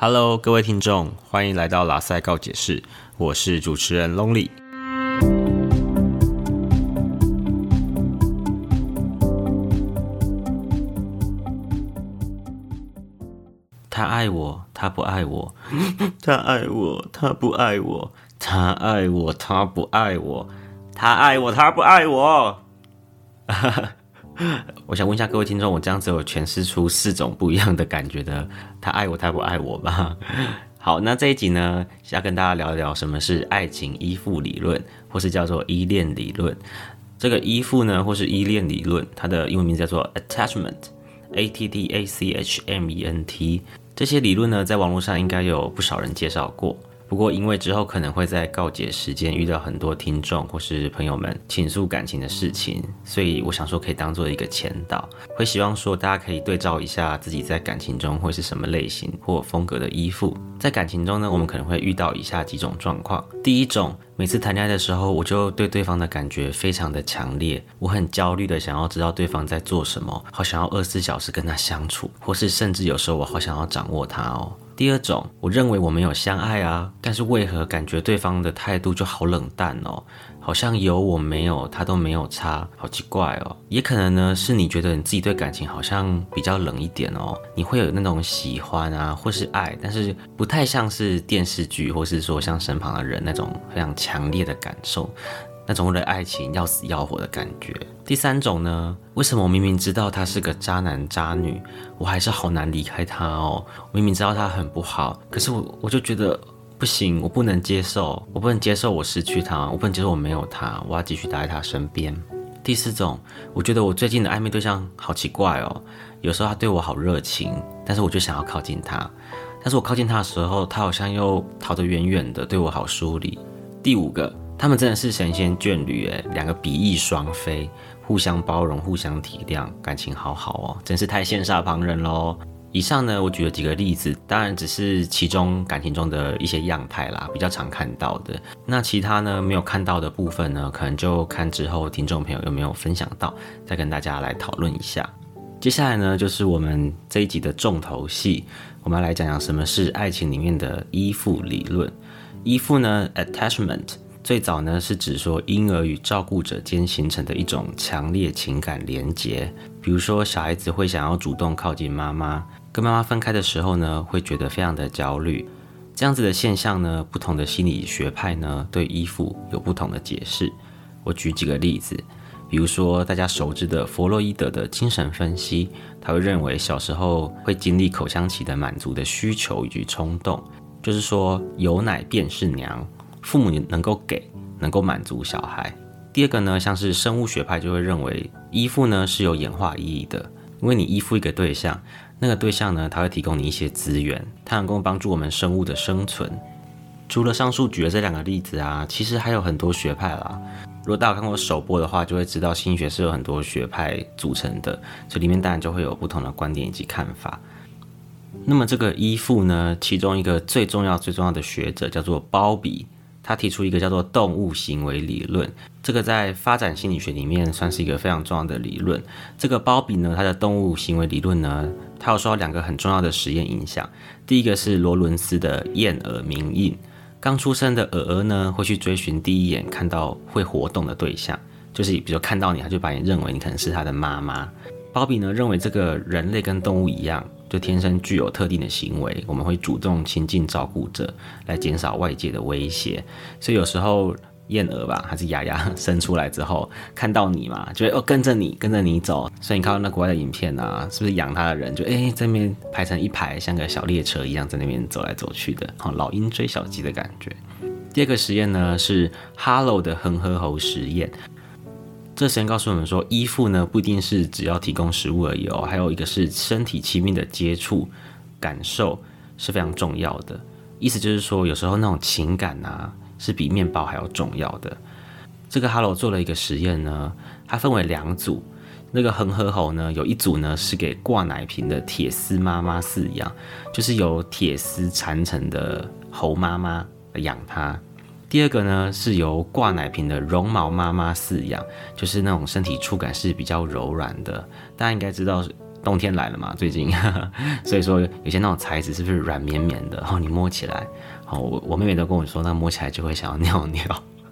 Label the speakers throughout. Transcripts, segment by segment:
Speaker 1: Hello，各位听众，欢迎来到拉塞告解室，我是主持人 Lonely。他爱我，他不爱我；他爱我，他不爱我；他爱我，他不爱我；他爱我，他不爱我。我想问一下各位听众，我这样子有诠释出四种不一样的感觉的“他爱我，他不爱我”吧？好，那这一集呢，要跟大家聊一聊什么是爱情依附理论，或是叫做依恋理论。这个依附呢，或是依恋理论，它的英文名叫做 attachment，a t t a c h m e n t。这些理论呢，在网络上应该有不少人介绍过。不过，因为之后可能会在告解时间遇到很多听众或是朋友们倾诉感情的事情，所以我想说可以当做一个前导，会希望说大家可以对照一下自己在感情中会是什么类型或风格的依附。在感情中呢，我们可能会遇到以下几种状况：第一种，每次谈恋爱的时候，我就对对方的感觉非常的强烈，我很焦虑的想要知道对方在做什么，好想要二十四小时跟他相处，或是甚至有时候我好想要掌握他哦。第二种，我认为我们有相爱啊，但是为何感觉对方的态度就好冷淡哦？好像有我没有他都没有差，好奇怪哦。也可能呢，是你觉得你自己对感情好像比较冷一点哦，你会有那种喜欢啊，或是爱，但是不太像是电视剧，或是说像身旁的人那种非常强烈的感受。那种为了爱情要死要活的感觉。第三种呢？为什么我明明知道他是个渣男渣女，我还是好难离开他哦？我明明知道他很不好，可是我我就觉得不行，我不能接受，我不能接受我失去他，我不能接受我没有他，我要继续待在他身边。第四种，我觉得我最近的暧昧对象好奇怪哦，有时候他对我好热情，但是我就想要靠近他，但是我靠近他的时候，他好像又逃得远远的，对我好疏离。第五个。他们真的是神仙眷侣诶，两个比翼双飞，互相包容，互相体谅，感情好好哦，真是太羡煞旁人喽。以上呢，我举了几个例子，当然只是其中感情中的一些样态啦，比较常看到的。那其他呢，没有看到的部分呢，可能就看之后听众朋友有没有分享到，再跟大家来讨论一下。接下来呢，就是我们这一集的重头戏，我们要来讲讲什么是爱情里面的依附理论。依附呢，attachment。最早呢是指说婴儿与照顾者间形成的一种强烈情感连结，比如说小孩子会想要主动靠近妈妈，跟妈妈分开的时候呢会觉得非常的焦虑。这样子的现象呢，不同的心理学派呢对依附有不同的解释。我举几个例子，比如说大家熟知的弗洛伊德的精神分析，他会认为小时候会经历口腔期的满足的需求以及冲动，就是说有奶便是娘。父母能够给，能够满足小孩。第二个呢，像是生物学派就会认为依附呢是有演化意义的，因为你依附一个对象，那个对象呢，它会提供你一些资源，它能够帮助我们生物的生存。除了上述举的这两个例子啊，其实还有很多学派啦。如果大家看过首播的话，就会知道心理学是有很多学派组成的，这里面当然就会有不同的观点以及看法。那么这个依附呢，其中一个最重要最重要的学者叫做鲍比。他提出一个叫做动物行为理论，这个在发展心理学里面算是一个非常重要的理论。这个鲍比呢，他的动物行为理论呢，他有受到两个很重要的实验影响。第一个是罗伦斯的燕耳鸣印，刚出生的鹅鹅呢，会去追寻第一眼看到会活动的对象，就是比如看到你，他就把你认为你可能是他的妈妈。鲍比呢认为这个人类跟动物一样。就天生具有特定的行为，我们会主动亲近照顾者，来减少外界的威胁。所以有时候燕儿吧，还是鸭鸭生出来之后，看到你嘛，就会哦跟着你，跟着你走。所以你看到那国外的影片啊，是不是养它的人就哎这边排成一排，像个小列车一样在那边走来走去的，好老鹰追小鸡的感觉。第二个实验呢是 Hello 的恒河猴实验。这实验告诉我们说，依附呢不一定是只要提供食物而已哦，还有一个是身体亲密的接触感受是非常重要的。意思就是说，有时候那种情感啊是比面包还要重要的。这个 Hello 做了一个实验呢，它分为两组，那个恒河猴呢有一组呢是给挂奶瓶的铁丝妈妈饲养，就是由铁丝缠成的猴妈妈养它。第二个呢，是由挂奶瓶的绒毛妈妈饲养，就是那种身体触感是比较柔软的。大家应该知道，冬天来了嘛，最近，所以说有些那种材质是不是软绵绵的？然后你摸起来，好，我我妹妹都跟我说，那摸起来就会想要尿尿。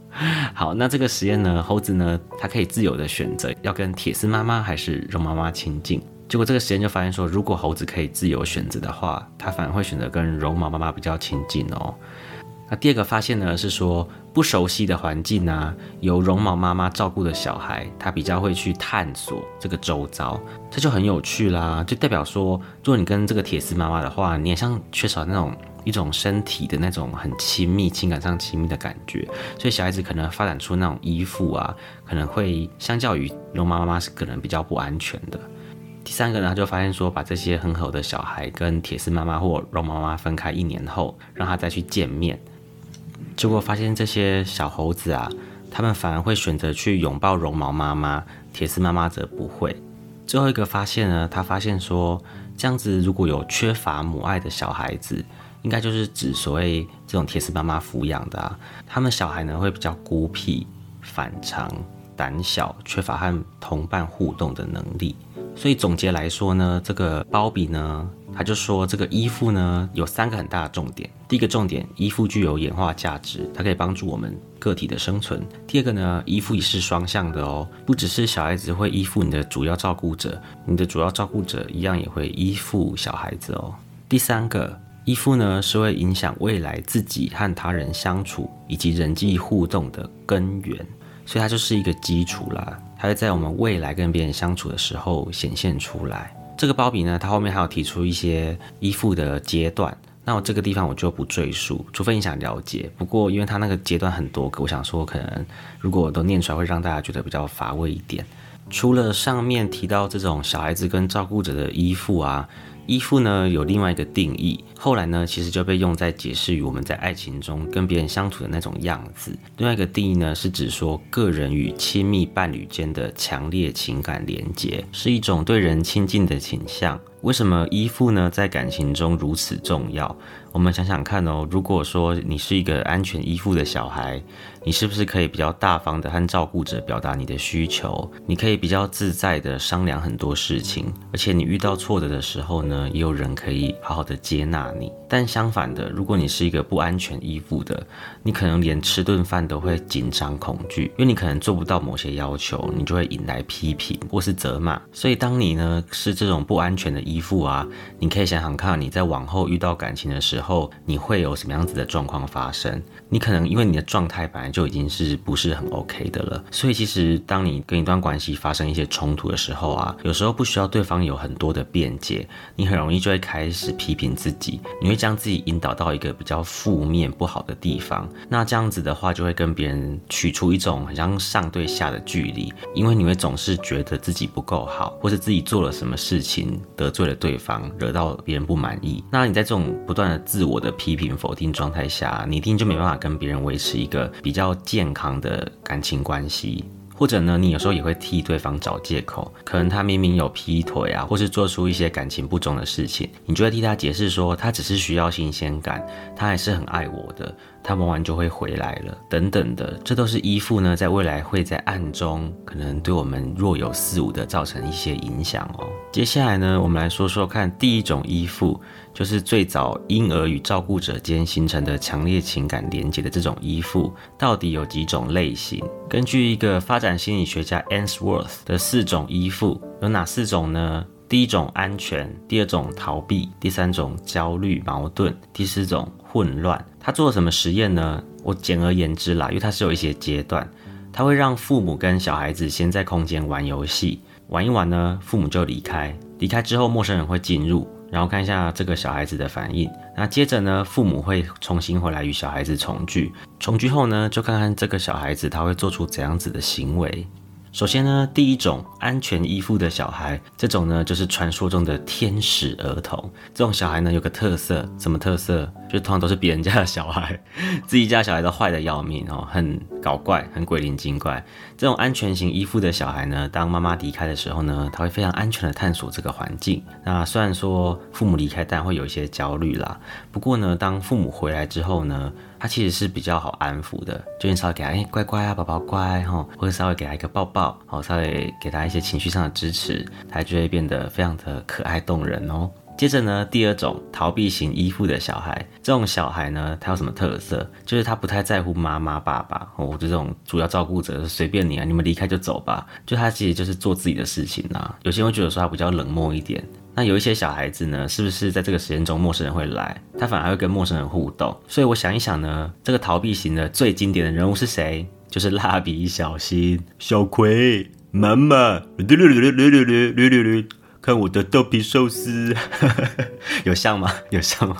Speaker 1: 好，那这个实验呢，猴子呢，它可以自由的选择要跟铁丝妈妈还是绒妈妈亲近。结果这个实验就发现说，如果猴子可以自由选择的话，它反而会选择跟绒毛妈妈比较亲近哦。那第二个发现呢，是说不熟悉的环境啊，由绒毛妈妈照顾的小孩，他比较会去探索这个周遭，这就很有趣啦。就代表说，如果你跟这个铁丝妈妈的话，你也像缺少那种一种身体的那种很亲密、情感上亲密的感觉，所以小孩子可能发展出那种依附啊，可能会相较于绒毛妈妈是可能比较不安全的。第三个呢，他就发现说，把这些很好的小孩跟铁丝妈妈或绒毛妈妈分开一年后，让他再去见面。结果发现这些小猴子啊，他们反而会选择去拥抱绒毛妈妈，铁丝妈妈则不会。最后一个发现呢，他发现说，这样子如果有缺乏母爱的小孩子，应该就是指所谓这种铁丝妈妈抚养的啊，他们小孩呢会比较孤僻、反常、胆小，缺乏和同伴互动的能力。所以总结来说呢，这个包比呢。他就说，这个依附呢有三个很大的重点。第一个重点，依附具有演化价值，它可以帮助我们个体的生存。第二个呢，依附也是双向的哦，不只是小孩子会依附你的主要照顾者，你的主要照顾者一样也会依附小孩子哦。第三个，依附呢是会影响未来自己和他人相处以及人际互动的根源，所以它就是一个基础啦，它会在我们未来跟别人相处的时候显现出来。这个包比呢，它后面还有提出一些依附的阶段，那我这个地方我就不赘述，除非你想了解。不过因为它那个阶段很多个，我想说可能如果都念出来会让大家觉得比较乏味一点。除了上面提到这种小孩子跟照顾者的依附啊。依附呢有另外一个定义，后来呢其实就被用在解释于我们在爱情中跟别人相处的那种样子。另外一个定义呢是指说个人与亲密伴侣间的强烈情感连结，是一种对人亲近的倾向。为什么依附呢在感情中如此重要？我们想想看哦，如果说你是一个安全依附的小孩。你是不是可以比较大方的和照顾者表达你的需求？你可以比较自在的商量很多事情，而且你遇到挫折的时候呢，也有人可以好好的接纳你。但相反的，如果你是一个不安全依附的，你可能连吃顿饭都会紧张恐惧，因为你可能做不到某些要求，你就会引来批评或是责骂。所以当你呢是这种不安全的依附啊，你可以想想看，你在往后遇到感情的时候，你会有什么样子的状况发生？你可能因为你的状态本来就已经是不是很 OK 的了，所以其实当你跟一段关系发生一些冲突的时候啊，有时候不需要对方有很多的辩解，你很容易就会开始批评自己，你会将自己引导到一个比较负面不好的地方。那这样子的话，就会跟别人取出一种很像上对下的距离，因为你会总是觉得自己不够好，或是自己做了什么事情得罪了对方，惹到别人不满意。那你在这种不断的自我的批评否定状态下，你一定就没办法。跟别人维持一个比较要健康的感情关系。或者呢，你有时候也会替对方找借口，可能他明明有劈腿啊，或是做出一些感情不忠的事情，你就会替他解释说，他只是需要新鲜感，他还是很爱我的，他玩完就会回来了，等等的，这都是依附呢，在未来会在暗中可能对我们若有似无的造成一些影响哦。接下来呢，我们来说说看第一种依附，就是最早婴儿与照顾者间形成的强烈情感连接的这种依附，到底有几种类型？根据一个发展。心理学家 Answorth 的四种依附有哪四种呢？第一种安全，第二种逃避，第三种焦虑矛盾，第四种混乱。他做了什么实验呢？我简而言之啦，因为他是有一些阶段，他会让父母跟小孩子先在空间玩游戏，玩一玩呢，父母就离开，离开之后陌生人会进入。然后看一下这个小孩子的反应，那接着呢，父母会重新回来与小孩子重聚，重聚后呢，就看看这个小孩子他会做出怎样子的行为。首先呢，第一种安全依附的小孩，这种呢就是传说中的天使儿童。这种小孩呢有个特色，什么特色？就通常都是别人家的小孩，自己家小孩都坏的要命哦，很搞怪，很鬼灵精怪。这种安全型依附的小孩呢，当妈妈离开的时候呢，他会非常安全的探索这个环境。那虽然说父母离开，但会有一些焦虑啦。不过呢，当父母回来之后呢，他其实是比较好安抚的，就你稍微给他哎乖乖啊，宝宝乖哈，或者稍微给他一个抱抱，好，稍微给他一些情绪上的支持，他就会变得非常的可爱动人哦。接着呢，第二种逃避型依附的小孩，这种小孩呢，他有什么特色？就是他不太在乎妈妈、爸爸，哦，这种主要照顾者，随便你啊，你们离开就走吧。就他其实就是做自己的事情啊。有些人会觉得说他比较冷漠一点。那有一些小孩子呢，是不是在这个时间中陌生人会来，他反而会跟陌生人互动？所以我想一想呢，这个逃避型的最经典的人物是谁？就是蜡笔小新、小葵、妈妈。看我的豆皮寿司，有像吗？有像吗？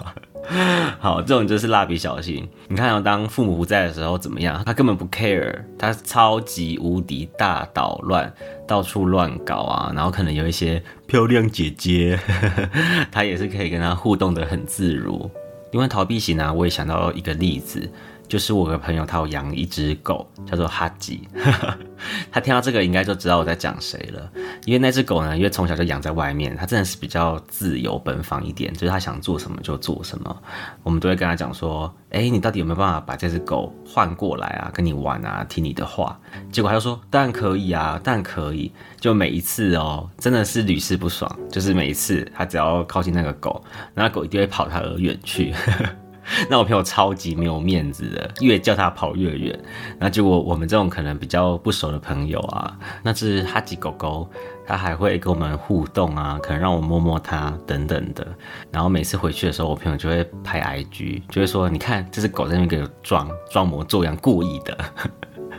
Speaker 1: 好，这种就是蜡笔小新。你看，当父母不在的时候怎么样？他根本不 care，他超级无敌大捣乱，到处乱搞啊。然后可能有一些漂亮姐姐，他也是可以跟他互动的很自如。因为逃避型呢，我也想到一个例子。就是我的朋友，他有养一只狗，叫做哈吉。他听到这个应该就知道我在讲谁了，因为那只狗呢，因为从小就养在外面，它真的是比较自由奔放一点，就是它想做什么就做什么。我们都会跟他讲说，哎，你到底有没有办法把这只狗换过来啊，跟你玩啊，听你的话？结果他就说，当然可以啊，当然可以。就每一次哦，真的是屡试不爽，就是每一次他只要靠近那个狗，那狗一定会跑他而远去。那我朋友超级没有面子的，越叫他跑越远。那结果我们这种可能比较不熟的朋友啊，那只哈吉狗狗，它还会跟我们互动啊，可能让我摸摸它等等的。然后每次回去的时候，我朋友就会拍 IG，就会说：“你看，这只狗在那边给装装模作样，故意的。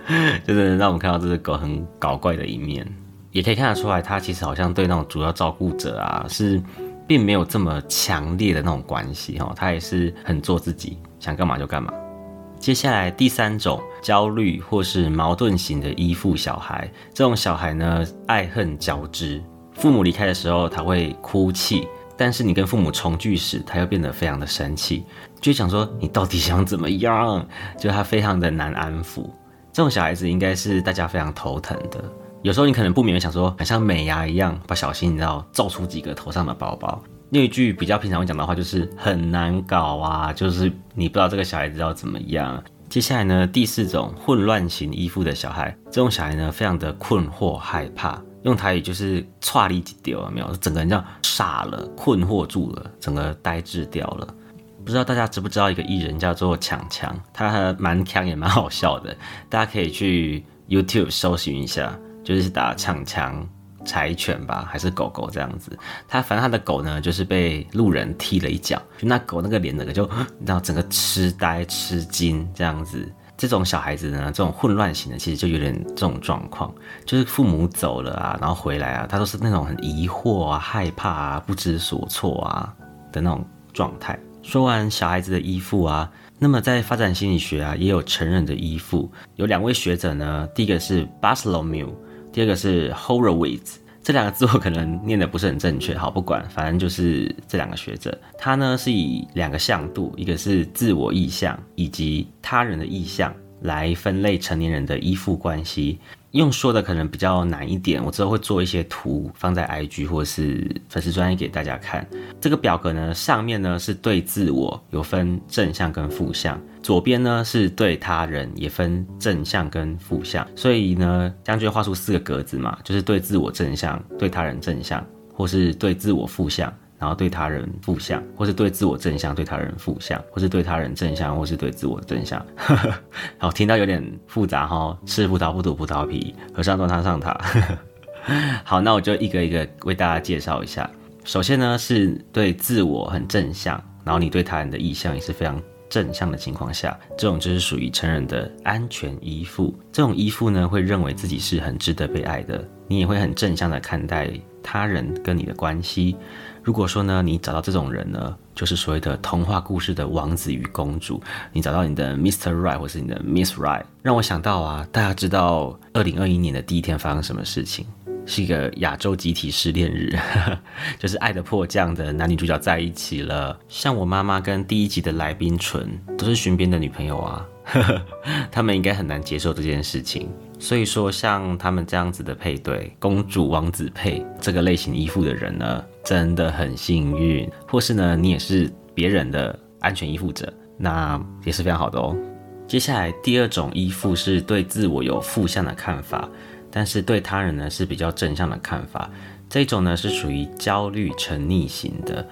Speaker 1: ”就是让我们看到这只狗很搞怪的一面，也可以看得出来，它其实好像对那种主要照顾者啊是。并没有这么强烈的那种关系哈，他也是很做自己，想干嘛就干嘛。接下来第三种焦虑或是矛盾型的依附小孩，这种小孩呢爱恨交织，父母离开的时候他会哭泣，但是你跟父母重聚时，他又变得非常的生气，就想说你到底想怎么样？就他非常的难安抚。这种小孩子应该是大家非常头疼的。有时候你可能不免想说，很像美牙一样，不小心你知道造出几个头上的包包。另一句比较平常会讲的话就是很难搞啊，就是你不知道这个小孩子要怎么样。接下来呢，第四种混乱型依附的小孩，这种小孩呢非常的困惑害怕，用台语就是差力几丢，没有，整个人这样傻了，困惑住了，整个呆滞掉了。不知道大家知不知道一个艺人叫做强强，他蛮强也蛮好笑的，大家可以去 YouTube 搜寻一下。就是打抢枪柴犬吧，还是狗狗这样子？他反正他的狗呢，就是被路人踢了一脚，就那狗那个脸那个就，你知道整个痴呆吃惊这样子。这种小孩子呢，这种混乱型的，其实就有点这种状况，就是父母走了啊，然后回来啊，他都是那种很疑惑啊、害怕啊、不知所措啊的那种状态。说完小孩子的依附啊。那么在发展心理学啊，也有成人的依附。有两位学者呢，第一个是 Bartholomew，第二个是 Horowitz。这两个字我可能念的不是很正确，好不管，反正就是这两个学者。他呢是以两个向度，一个是自我意向以及他人的意向来分类成年人的依附关系。用说的可能比较难一点，我之后会做一些图放在 IG 或是粉丝专页给大家看。这个表格呢，上面呢是对自我有分正向跟负向，左边呢是对他人也分正向跟负向，所以呢，将军画出四个格子嘛，就是对自我正向、对他人正向，或是对自我负向。然后对他人负向，或是对自我正向；对他人负向，或是对他人正向，或是对自我正向。好，听到有点复杂哈。吃葡萄不吐葡萄皮，和尚端汤上塔。好，那我就一个一个为大家介绍一下。首先呢，是对自我很正向，然后你对他人的意向也是非常正向的情况下，这种就是属于成人的安全依附。这种依附呢，会认为自己是很值得被爱的，你也会很正向的看待他人跟你的关系。如果说呢，你找到这种人呢，就是所谓的童话故事的王子与公主，你找到你的 Mr. Right 或是你的 Miss Right，让我想到啊，大家知道二零二一年的第一天发生什么事情？是一个亚洲集体失恋日，就是《爱的迫降》的男女主角在一起了。像我妈妈跟第一集的来宾纯都是寻边的女朋友啊，他们应该很难接受这件事情。所以说，像他们这样子的配对，公主王子配这个类型依附的人呢，真的很幸运。或是呢，你也是别人的安全依附者，那也是非常好的哦。接下来第二种依附是对自我有负向的看法，但是对他人呢是比较正向的看法。这种呢是属于焦虑沉溺型的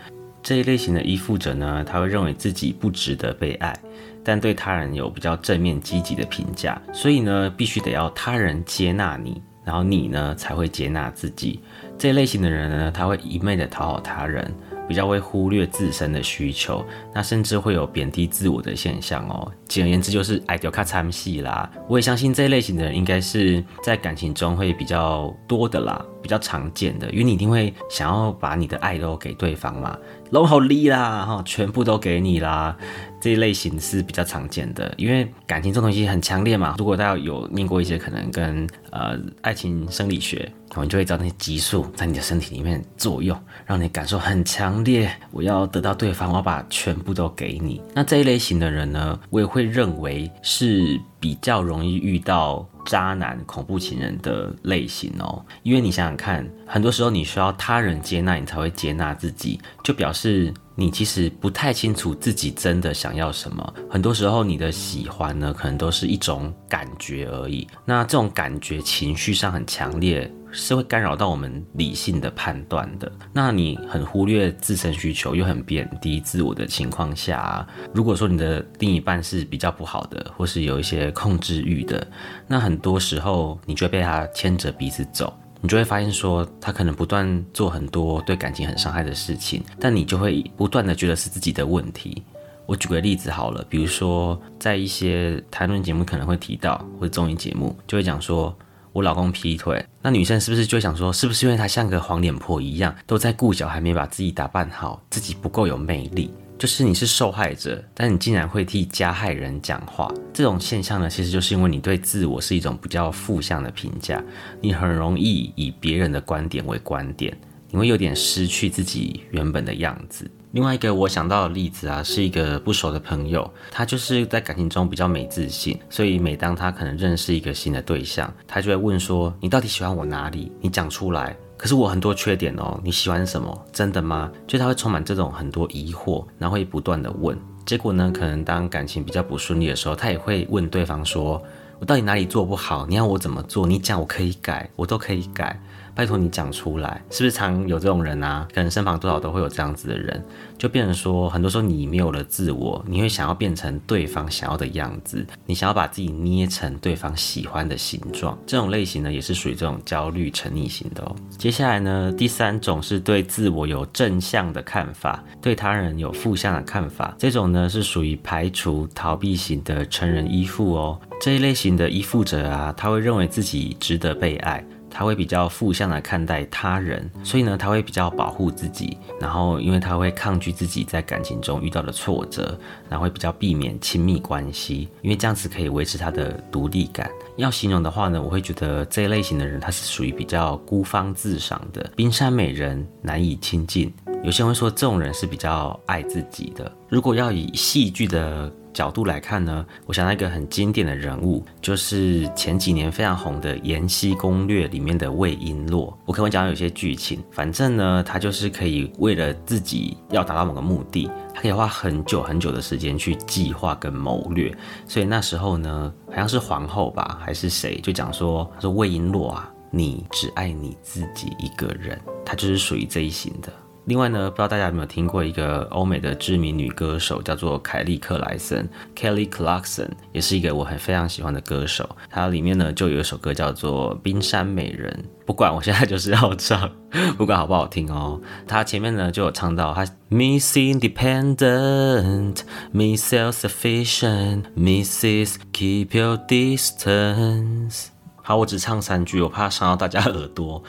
Speaker 1: 这一类型的依附者呢，他会认为自己不值得被爱，但对他人有比较正面积极的评价，所以呢必须得要他人接纳你，然后你呢才会接纳自己。这一类型的人呢，他会一昧的讨好他人。比较会忽略自身的需求，那甚至会有贬低自我的现象哦。简而言之，就是爱丢卡参戏啦。我也相信这一类型的人应该是在感情中会比较多的啦，比较常见的，因为你一定会想要把你的爱都给对方嘛，拢好利啦哈，全部都给你啦。这一类型是比较常见的，因为感情这东西很强烈嘛。如果大家有念过一些可能跟呃爱情生理学，然后你就会知道那些激素在你的身体里面作用，让你感受很强烈。我要得到对方，我要把全部都给你。那这一类型的人呢，我也会认为是比较容易遇到渣男、恐怖情人的类型哦。因为你想想看，很多时候你需要他人接纳你才会接纳自己，就表示。你其实不太清楚自己真的想要什么，很多时候你的喜欢呢，可能都是一种感觉而已。那这种感觉情绪上很强烈，是会干扰到我们理性的判断的。那你很忽略自身需求，又很贬低自我的情况下，如果说你的另一半是比较不好的，或是有一些控制欲的，那很多时候你就会被他牵着鼻子走。你就会发现，说他可能不断做很多对感情很伤害的事情，但你就会不断的觉得是自己的问题。我举个例子好了，比如说在一些谈论节目可能会提到，或者综艺节目就会讲说，我老公劈腿，那女生是不是就会想说，是不是因为他像个黄脸婆一样，都在顾小孩，没把自己打扮好，自己不够有魅力？就是你是受害者，但你竟然会替加害人讲话，这种现象呢，其实就是因为你对自我是一种比较负向的评价，你很容易以别人的观点为观点，你会有点失去自己原本的样子。另外一个我想到的例子啊，是一个不熟的朋友，他就是在感情中比较没自信，所以每当他可能认识一个新的对象，他就会问说：“你到底喜欢我哪里？你讲出来。”可是我很多缺点哦，你喜欢什么？真的吗？就他会充满这种很多疑惑，然后会不断的问。结果呢，可能当感情比较不顺利的时候，他也会问对方说：“我到底哪里做不好？你要我怎么做？你讲我可以改，我都可以改。”拜托你讲出来，是不是常有这种人啊？可能身旁多少都会有这样子的人，就变成说，很多时候你没有了自我，你会想要变成对方想要的样子，你想要把自己捏成对方喜欢的形状。这种类型呢，也是属于这种焦虑沉溺型的哦。接下来呢，第三种是对自我有正向的看法，对他人有负向的看法。这种呢，是属于排除逃避型的成人依附哦。这一类型的依附者啊，他会认为自己值得被爱。他会比较负向的看待他人，所以呢，他会比较保护自己，然后因为他会抗拒自己在感情中遇到的挫折，然后会比较避免亲密关系，因为这样子可以维持他的独立感。要形容的话呢，我会觉得这一类型的人他是属于比较孤芳自赏的，冰山美人难以亲近。有些人会说这种人是比较爱自己的。如果要以戏剧的角度来看呢，我想到一个很经典的人物，就是前几年非常红的《延禧攻略》里面的魏璎珞。我可能讲有些剧情，反正呢，她就是可以为了自己要达到某个目的，他可以花很久很久的时间去计划跟谋略。所以那时候呢，好像是皇后吧，还是谁，就讲说，说魏璎珞啊，你只爱你自己一个人，他就是属于这一型的。另外呢，不知道大家有没有听过一个欧美的知名女歌手，叫做凯莉克莱森 （Kelly Clarkson），也是一个我很非常喜欢的歌手。她里面呢就有一首歌叫做《冰山美人》，不管我现在就是要唱，不管好不好听哦。她前面呢就有唱到，它 Miss Independent, Miss Self-Sufficient, misses Keep Your Distance。好，我只唱三句，我怕伤到大家耳朵。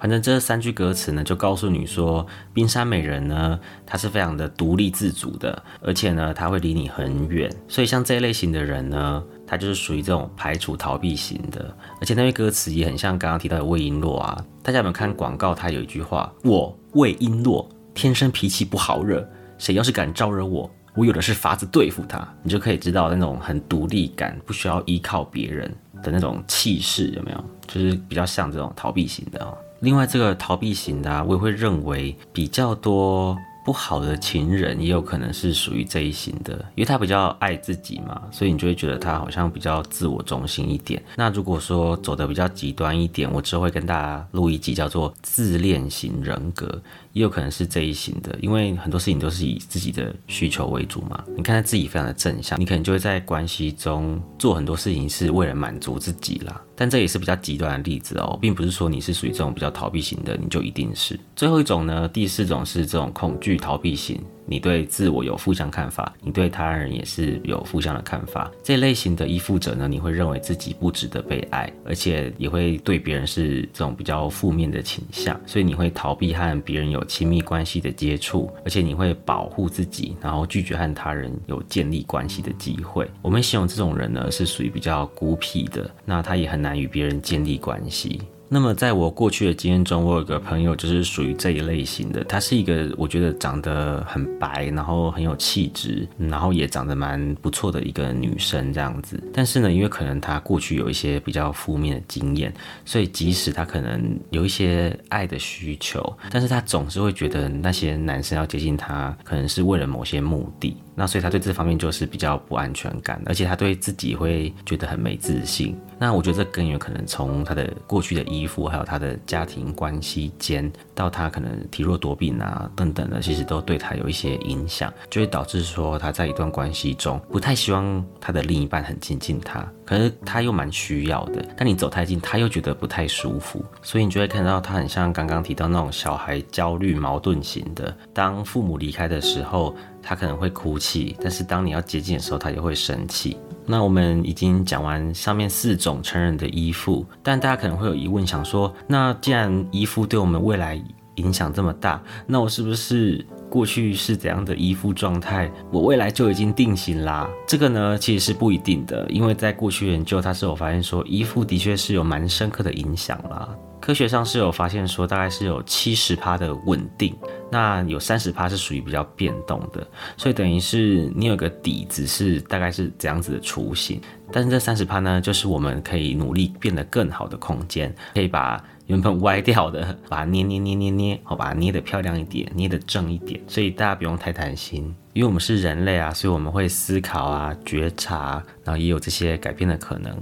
Speaker 1: 反正这三句歌词呢，就告诉你说，冰山美人呢，她是非常的独立自主的，而且呢，她会离你很远。所以像这一类型的人呢，他就是属于这种排除逃避型的。而且那句歌词也很像刚刚提到的魏璎珞啊。大家有没有看广告？他有一句话：我魏璎珞天生脾气不好惹，谁要是敢招惹我，我有的是法子对付他。你就可以知道那种很独立感，不需要依靠别人的那种气势，有没有？就是比较像这种逃避型的哦。另外，这个逃避型的，我也会认为比较多不好的情人，也有可能是属于这一型的，因为他比较爱自己嘛，所以你就会觉得他好像比较自我中心一点。那如果说走的比较极端一点，我之后会跟大家录一集叫做自恋型人格。也有可能是这一型的，因为很多事情都是以自己的需求为主嘛。你看他自己非常的正向，你可能就会在关系中做很多事情是为了满足自己啦。但这也是比较极端的例子哦，并不是说你是属于这种比较逃避型的，你就一定是。最后一种呢，第四种是这种恐惧逃避型。你对自我有负向看法，你对他人也是有负向的看法。这类型的依附者呢，你会认为自己不值得被爱，而且也会对别人是这种比较负面的倾向，所以你会逃避和别人有亲密关系的接触，而且你会保护自己，然后拒绝和他人有建立关系的机会。我们形容这种人呢，是属于比较孤僻的，那他也很难与别人建立关系。那么，在我过去的经验中，我有个朋友就是属于这一类型的。她是一个我觉得长得很白，然后很有气质，然后也长得蛮不错的一个女生这样子。但是呢，因为可能她过去有一些比较负面的经验，所以即使她可能有一些爱的需求，但是她总是会觉得那些男生要接近她，可能是为了某些目的。那所以他对这方面就是比较不安全感，而且他对自己会觉得很没自信。那我觉得这根源可能从他的过去的依附，还有他的家庭关系间，到他可能体弱多病啊等等的，其实都对他有一些影响，就会导致说他在一段关系中不太希望他的另一半很亲近他。可是他又蛮需要的，但你走太近，他又觉得不太舒服，所以你就会看到他很像刚刚提到那种小孩焦虑矛盾型的。当父母离开的时候，他可能会哭泣，但是当你要接近的时候，他也会生气。那我们已经讲完上面四种成人的依附，但大家可能会有疑问，想说，那既然依附对我们未来影响这么大，那我是不是？过去是怎样的依附状态，我未来就已经定型啦。这个呢，其实是不一定的，因为在过去研究，它是有发现说，依附的确是有蛮深刻的影响啦。科学上是有发现说，大概是有七十趴的稳定，那有三十趴是属于比较变动的。所以等于是你有个底子是大概是怎样子的雏形，但是这三十趴呢，就是我们可以努力变得更好的空间，可以把。原本歪掉的，把它捏捏捏捏捏，好，把它捏得漂亮一点，捏得正一点。所以大家不用太担心，因为我们是人类啊，所以我们会思考啊，觉察，然后也有这些改变的可能。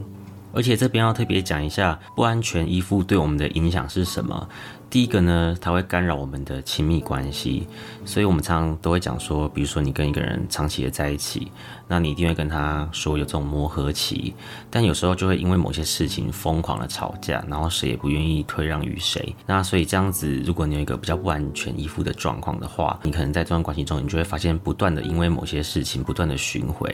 Speaker 1: 而且这边要特别讲一下，不安全依附对我们的影响是什么。第一个呢，它会干扰我们的亲密关系，所以我们常常都会讲说，比如说你跟一个人长期的在一起，那你一定会跟他说有这种磨合期，但有时候就会因为某些事情疯狂的吵架，然后谁也不愿意退让于谁。那所以这样子，如果你有一个比较不安全依附的状况的话，你可能在这段关系中，你就会发现不断的因为某些事情不断的巡回，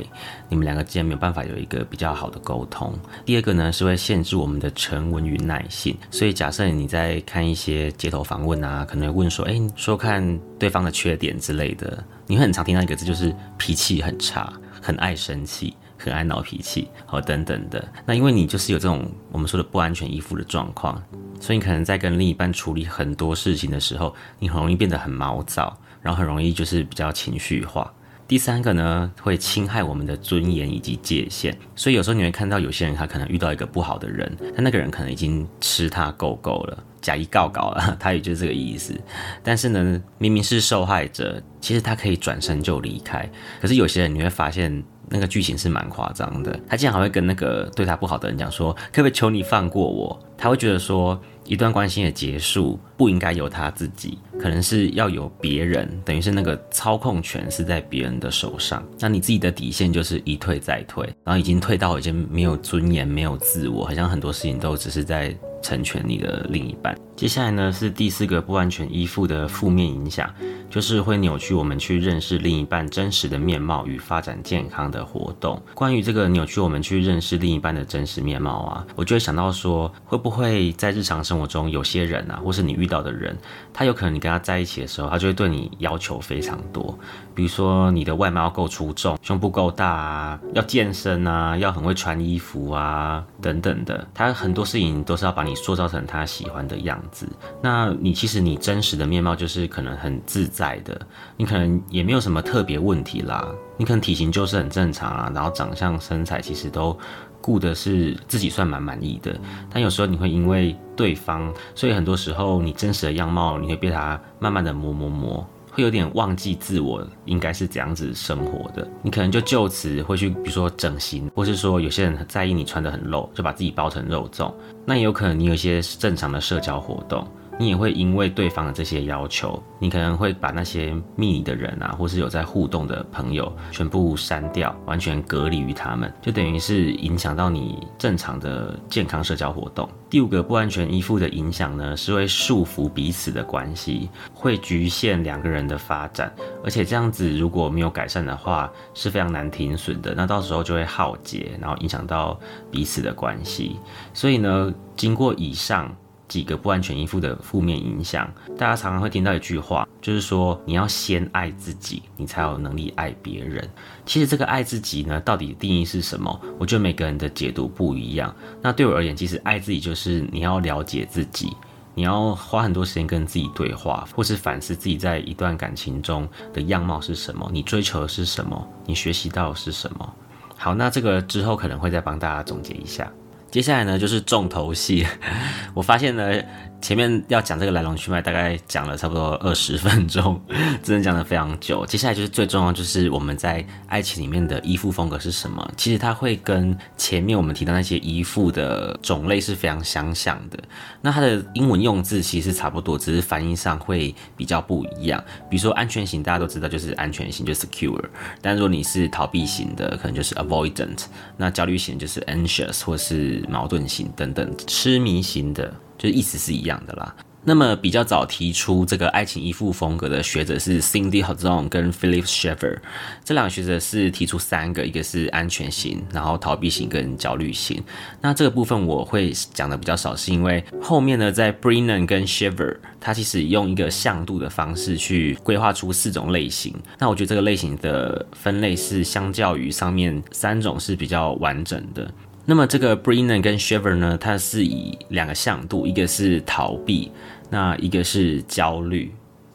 Speaker 1: 你们两个之间没有办法有一个比较好的沟通。第二个呢，是会限制我们的沉稳与耐性。所以假设你在看一些街头访问啊，可能问说，哎，说看对方的缺点之类的，你会很常听到一个字，就是脾气很差，很爱生气，很爱闹脾气，好等等的。那因为你就是有这种我们说的不安全依附的状况，所以你可能在跟另一半处理很多事情的时候，你很容易变得很毛躁，然后很容易就是比较情绪化。第三个呢，会侵害我们的尊严以及界限，所以有时候你会看到有些人他可能遇到一个不好的人，但那个人可能已经吃他够够了。假意告告了，他也就是这个意思。但是呢，明明是受害者，其实他可以转身就离开。可是有些人你会发现，那个剧情是蛮夸张的。他竟然还会跟那个对他不好的人讲说：“可不可以求你放过我？”他会觉得说，一段关系的结束不应该由他自己，可能是要有别人，等于是那个操控权是在别人的手上。那你自己的底线就是一退再退，然后已经退到已经没有尊严、没有自我，好像很多事情都只是在成全你的另一半。接下来呢是第四个不完全依附的负面影响。就是会扭曲我们去认识另一半真实的面貌与发展健康的活动。关于这个扭曲我们去认识另一半的真实面貌啊，我就会想到说，会不会在日常生活中有些人啊，或是你遇到的人，他有可能你跟他在一起的时候，他就会对你要求非常多。比如说你的外貌够出众，胸部够大啊，要健身啊，要很会穿衣服啊，等等的。他很多事情都是要把你塑造成他喜欢的样子。那你其实你真实的面貌就是可能很自在的，你可能也没有什么特别问题啦。你可能体型就是很正常啊，然后长相身材其实都顾的是自己算蛮满意的。但有时候你会因为对方，所以很多时候你真实的样貌你会被他慢慢的磨磨磨。会有点忘记自我应该是怎样子生活的，你可能就就此会去，比如说整形，或是说有些人很在意你穿的很露，就把自己包成肉粽。那也有可能你有一些正常的社交活动。你也会因为对方的这些要求，你可能会把那些密的人啊，或是有在互动的朋友全部删掉，完全隔离于他们，就等于是影响到你正常的健康社交活动。第五个不安全依附的影响呢，是会束缚彼此的关系，会局限两个人的发展，而且这样子如果没有改善的话，是非常难停损的。那到时候就会耗竭，然后影响到彼此的关系。所以呢，经过以上。几个不安全依附的负面影响，大家常常会听到一句话，就是说你要先爱自己，你才有能力爱别人。其实这个爱自己呢，到底定义是什么？我觉得每个人的解读不一样。那对我而言，其实爱自己就是你要了解自己，你要花很多时间跟自己对话，或是反思自己在一段感情中的样貌是什么，你追求的是什么，你学习到的是什么。好，那这个之后可能会再帮大家总结一下。接下来呢，就是重头戏。我发现呢。前面要讲这个来龙去脉，大概讲了差不多二十分钟，真的讲的非常久。接下来就是最重要，就是我们在爱情里面的依附风格是什么？其实它会跟前面我们提到那些依附的种类是非常相像的。那它的英文用字其实差不多，只是翻译上会比较不一样。比如说安全型，大家都知道就是安全型，就 secure。但如果你是逃避型的，可能就是 avoidant。那焦虑型就是 anxious 或是矛盾型等等。痴迷型的。就意思是一样的啦。那么比较早提出这个爱情依附风格的学者是 Cindy h o z o n 跟 Philip s h e f e r 这两个学者是提出三个，一个是安全型，然后逃避型跟焦虑型。那这个部分我会讲的比较少，是因为后面呢，在 Brennan 跟 Shaver，他其实用一个向度的方式去规划出四种类型。那我觉得这个类型的分类是相较于上面三种是比较完整的。那么这个 Brennan 跟 Shiver 呢，它是以两个向度，一个是逃避，那一个是焦虑。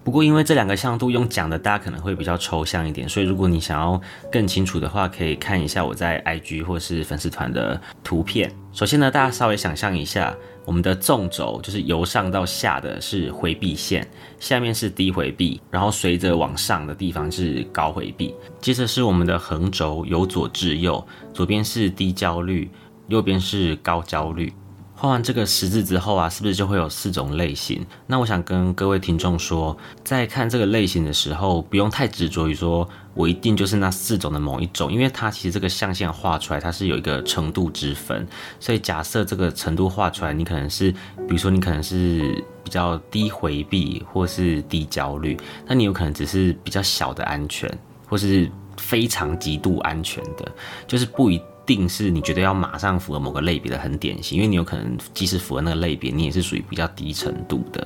Speaker 1: 不过因为这两个向度用讲的，大家可能会比较抽象一点，所以如果你想要更清楚的话，可以看一下我在 IG 或是粉丝团的图片。首先呢，大家稍微想象一下。我们的纵轴就是由上到下的是回避线，下面是低回避，然后随着往上的地方是高回避。接着是我们的横轴由左至右，左边是低焦虑，右边是高焦虑。画完这个十字之后啊，是不是就会有四种类型？那我想跟各位听众说，在看这个类型的时候，不用太执着于说我一定就是那四种的某一种，因为它其实这个象限画出来，它是有一个程度之分。所以假设这个程度画出来，你可能是，比如说你可能是比较低回避或是低焦虑，那你有可能只是比较小的安全，或是非常极度安全的，就是不一。定是你觉得要马上符合某个类别的很典型，因为你有可能即使符合那个类别，你也是属于比较低程度的。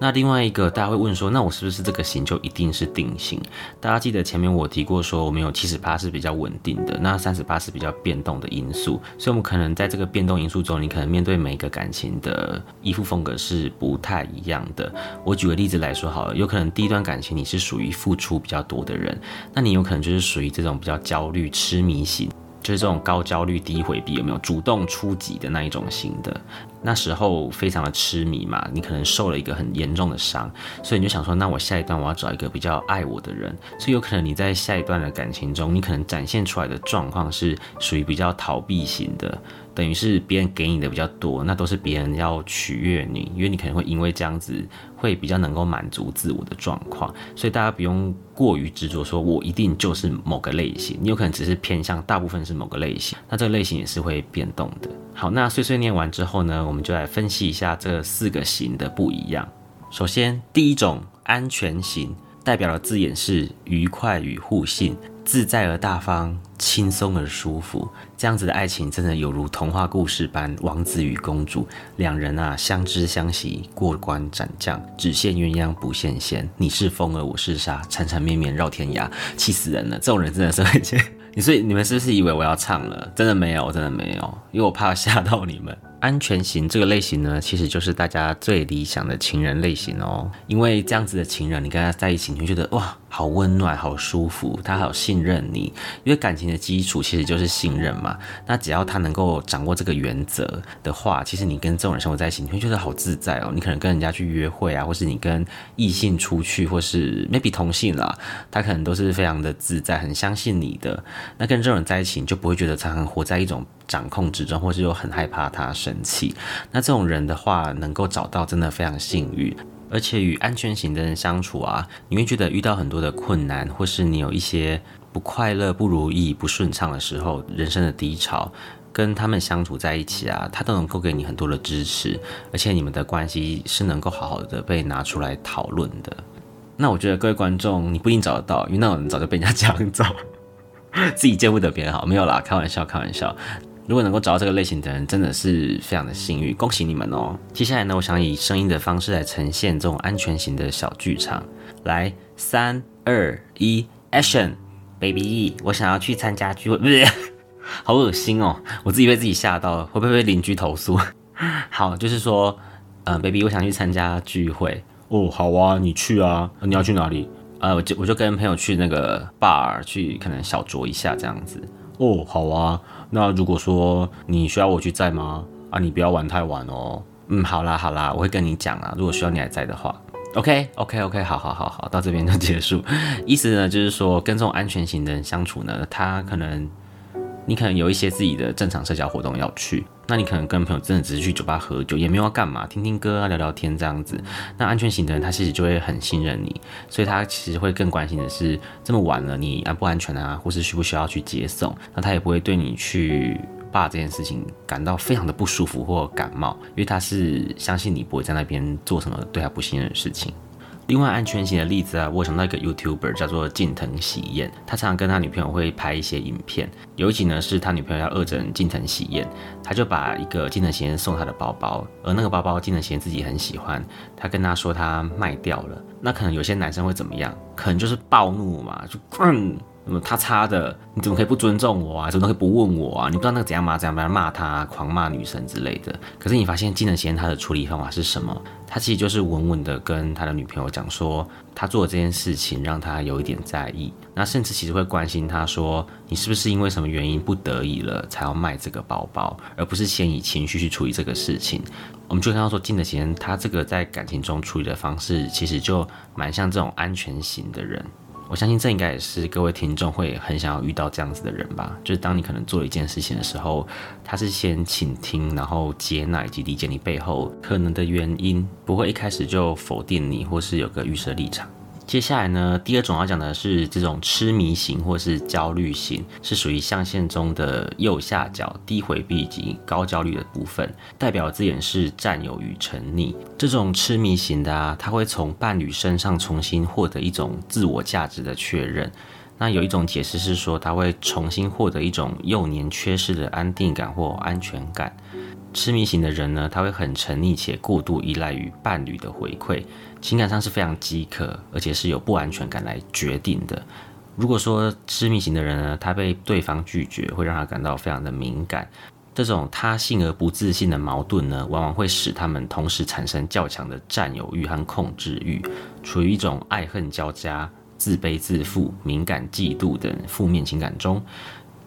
Speaker 1: 那另外一个大家会问说，那我是不是这个型就一定是定型？大家记得前面我提过说，我们有七十八是比较稳定的，那三十八是比较变动的因素，所以我们可能在这个变动因素中，你可能面对每一个感情的依附风格是不太一样的。我举个例子来说好了，有可能第一段感情你是属于付出比较多的人，那你有可能就是属于这种比较焦虑、痴迷型。就是这种高焦虑、低回避，有没有主动出击的那一种型的？那时候非常的痴迷嘛，你可能受了一个很严重的伤，所以你就想说，那我下一段我要找一个比较爱我的人，所以有可能你在下一段的感情中，你可能展现出来的状况是属于比较逃避型的。等于是别人给你的比较多，那都是别人要取悦你，因为你可能会因为这样子会比较能够满足自我的状况，所以大家不用过于执着，说我一定就是某个类型，你有可能只是偏向大部分是某个类型，那这个类型也是会变动的。好，那碎碎念完之后呢，我们就来分析一下这四个型的不一样。首先，第一种安全型代表的字眼是愉快与互信。自在而大方，轻松而舒服，这样子的爱情真的有如童话故事般，王子与公主两人啊相知相惜，过关斩将，只羡鸳鸯不羡仙。你是风儿，我是沙，缠缠绵绵绕天涯，气死人了！这种人真的是会切。你是你们是不是以为我要唱了？真的没有，真的没有，因为我怕吓到你们。安全型这个类型呢，其实就是大家最理想的情人类型哦。因为这样子的情人，你跟他在一起，你会觉得哇，好温暖，好舒服，他好信任你。因为感情的基础其实就是信任嘛。那只要他能够掌握这个原则的话，其实你跟这种人生活在一起，你会觉得好自在哦。你可能跟人家去约会啊，或是你跟异性出去，或是 maybe 同性啦，他可能都是非常的自在，很相信你的。那跟这种人在一起，你就不会觉得常常活在一种。掌控之中，或是又很害怕他生气，那这种人的话，能够找到真的非常幸运。而且与安全型的人相处啊，你会觉得遇到很多的困难，或是你有一些不快乐、不如意、不顺畅的时候，人生的低潮，跟他们相处在一起啊，他都能够给你很多的支持，而且你们的关系是能够好好的被拿出来讨论的。那我觉得各位观众，你不一定找得到，因为那种人早就被人家抢走，自己见不得别人好，没有啦，开玩笑，开玩笑。如果能够找到这个类型的人，真的是非常的幸运，恭喜你们哦！接下来呢，我想以声音的方式来呈现这种安全型的小剧场。来，三二一，Action，Baby，我想要去参加聚会，不是，好恶心哦！我自己被自己吓到了，会不会被邻居投诉？好，就是说，呃，Baby，我想去参加聚会。哦，好啊，你去啊，你要去哪里？呃，我就我就跟朋友去那个 bar 去，可能小酌一下这样子。哦，好啊。那如果说你需要我去在吗？啊，你不要玩太晚哦。嗯，好啦好啦，我会跟你讲啊。如果需要你还在的话，OK OK OK，好好好好，到这边就结束。意思呢，就是说跟这种安全型的人相处呢，他可能你可能有一些自己的正常社交活动要去。那你可能跟朋友真的只是去酒吧喝酒，也没有要干嘛，听听歌啊，聊聊天这样子。那安全型的人，他其实就会很信任你，所以他其实会更关心的是这么晚了你安不安全啊，或是需不需要去接送。那他也不会对你去霸这件事情感到非常的不舒服或感冒，因为他是相信你不会在那边做什么对他不信任的事情。另外安全型的例子啊，我想到一个 YouTuber 叫做近藤喜彦，他常常跟他女朋友会拍一些影片。尤其呢，是他女朋友要恶整近藤喜彦，他就把一个近藤喜彦送他的包包，而那个包包近藤喜彦自己很喜欢，他跟他说他卖掉了。那可能有些男生会怎么样？可能就是暴怒嘛，就 嗯。么他擦的，你怎么可以不尊重我啊？怎么可以不问我啊？你不知道那个怎样骂怎样骂骂他，狂骂女神之类的。可是你发现金能贤他的处理方法是什么？他其实就是稳稳的跟他的女朋友讲说，他做的这件事情让他有一点在意。那甚至其实会关心他说，你是不是因为什么原因不得已了才要卖这个包包，而不是先以情绪去处理这个事情。我们就看到说，金德贤他这个在感情中处理的方式，其实就蛮像这种安全型的人。我相信这应该也是各位听众会很想要遇到这样子的人吧。就是当你可能做一件事情的时候，他是先倾听，然后接纳以及理解你背后可能的原因，不会一开始就否定你或是有个预设立场。接下来呢，第二种要讲的是这种痴迷型或是焦虑型，是属于象限中的右下角低回避及高焦虑的部分，代表字眼是占有与沉溺。这种痴迷型的啊，他会从伴侣身上重新获得一种自我价值的确认。那有一种解释是说，他会重新获得一种幼年缺失的安定感或安全感。痴迷型的人呢，他会很沉溺且过度依赖于伴侣的回馈。情感上是非常饥渴，而且是有不安全感来决定的。如果说痴迷型的人呢，他被对方拒绝，会让他感到非常的敏感。这种他性而不自信的矛盾呢，往往会使他们同时产生较强的占有欲和控制欲，处于一种爱恨交加、自卑自负、敏感、嫉妒等负面情感中。